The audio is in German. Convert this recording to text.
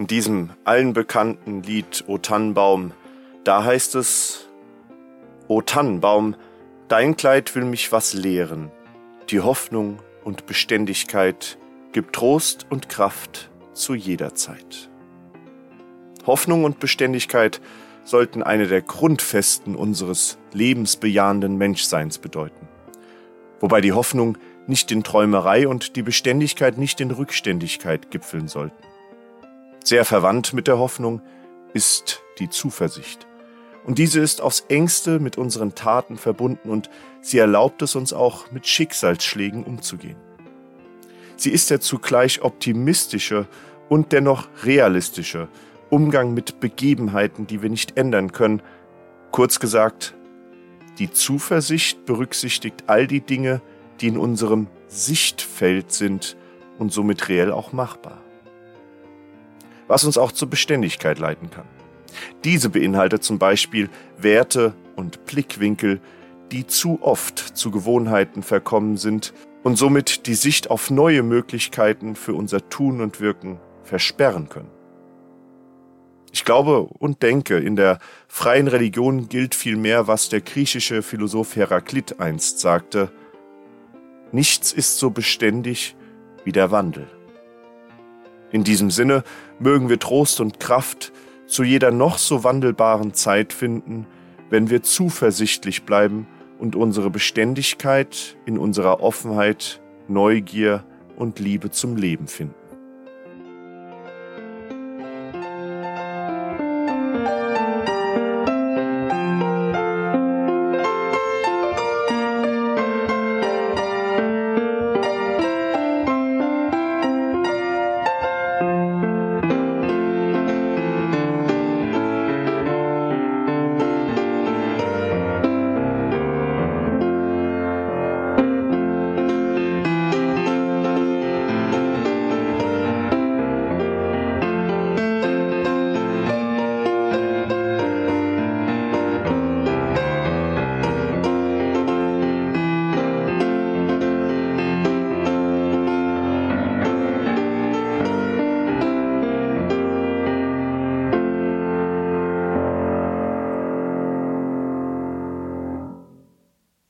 In diesem allen bekannten Lied O Tannenbaum, da heißt es, O Tannenbaum, dein Kleid will mich was lehren, die Hoffnung und Beständigkeit gibt Trost und Kraft zu jeder Zeit. Hoffnung und Beständigkeit sollten eine der Grundfesten unseres lebensbejahenden Menschseins bedeuten. Wobei die Hoffnung nicht in Träumerei und die Beständigkeit nicht in Rückständigkeit gipfeln sollten. Sehr verwandt mit der Hoffnung ist die Zuversicht. Und diese ist aufs engste mit unseren Taten verbunden und sie erlaubt es uns auch, mit Schicksalsschlägen umzugehen. Sie ist der zugleich optimistische und dennoch realistische Umgang mit Begebenheiten, die wir nicht ändern können. Kurz gesagt, die Zuversicht berücksichtigt all die Dinge, die in unserem Sichtfeld sind und somit reell auch machbar was uns auch zur Beständigkeit leiten kann. Diese beinhaltet zum Beispiel Werte und Blickwinkel, die zu oft zu Gewohnheiten verkommen sind und somit die Sicht auf neue Möglichkeiten für unser Tun und Wirken versperren können. Ich glaube und denke, in der freien Religion gilt vielmehr, was der griechische Philosoph Heraklit einst sagte, Nichts ist so beständig wie der Wandel. In diesem Sinne mögen wir Trost und Kraft zu jeder noch so wandelbaren Zeit finden, wenn wir zuversichtlich bleiben und unsere Beständigkeit in unserer Offenheit, Neugier und Liebe zum Leben finden.